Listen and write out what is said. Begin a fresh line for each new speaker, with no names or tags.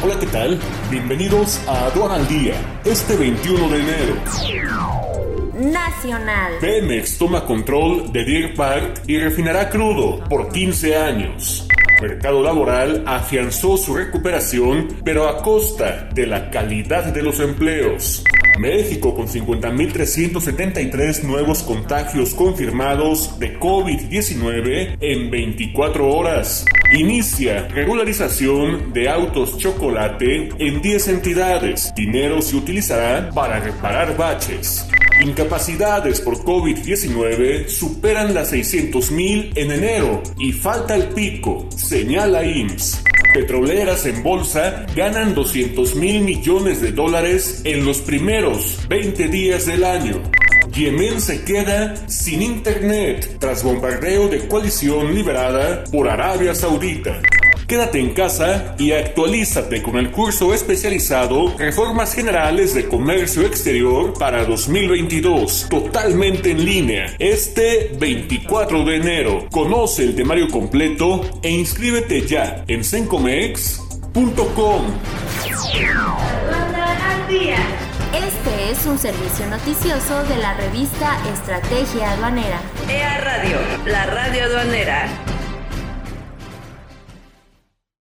Hola, ¿qué tal? Bienvenidos a Aduana al Día, este 21 de enero.
Nacional.
Pemex toma control de Deer Park y refinará crudo por 15 años. Mercado laboral afianzó su recuperación, pero a costa de la calidad de los empleos. México con 50.373 nuevos contagios confirmados de COVID-19 en 24 horas. Inicia regularización de autos chocolate en 10 entidades. Dinero se utilizará para reparar baches. Incapacidades por COVID-19 superan las 600.000 en enero y falta el pico, señala IMSS. Petroleras en bolsa ganan 200 mil millones de dólares en los primeros 20 días del año. Yemen se queda sin internet tras bombardeo de coalición liberada por Arabia Saudita. Quédate en casa y actualízate con el curso especializado Reformas Generales de Comercio Exterior para 2022, totalmente en línea, este 24 de enero. Conoce el temario completo e inscríbete ya en sencomex.com.
Este es un servicio noticioso de la revista Estrategia Aduanera.
EA Radio, la radio aduanera.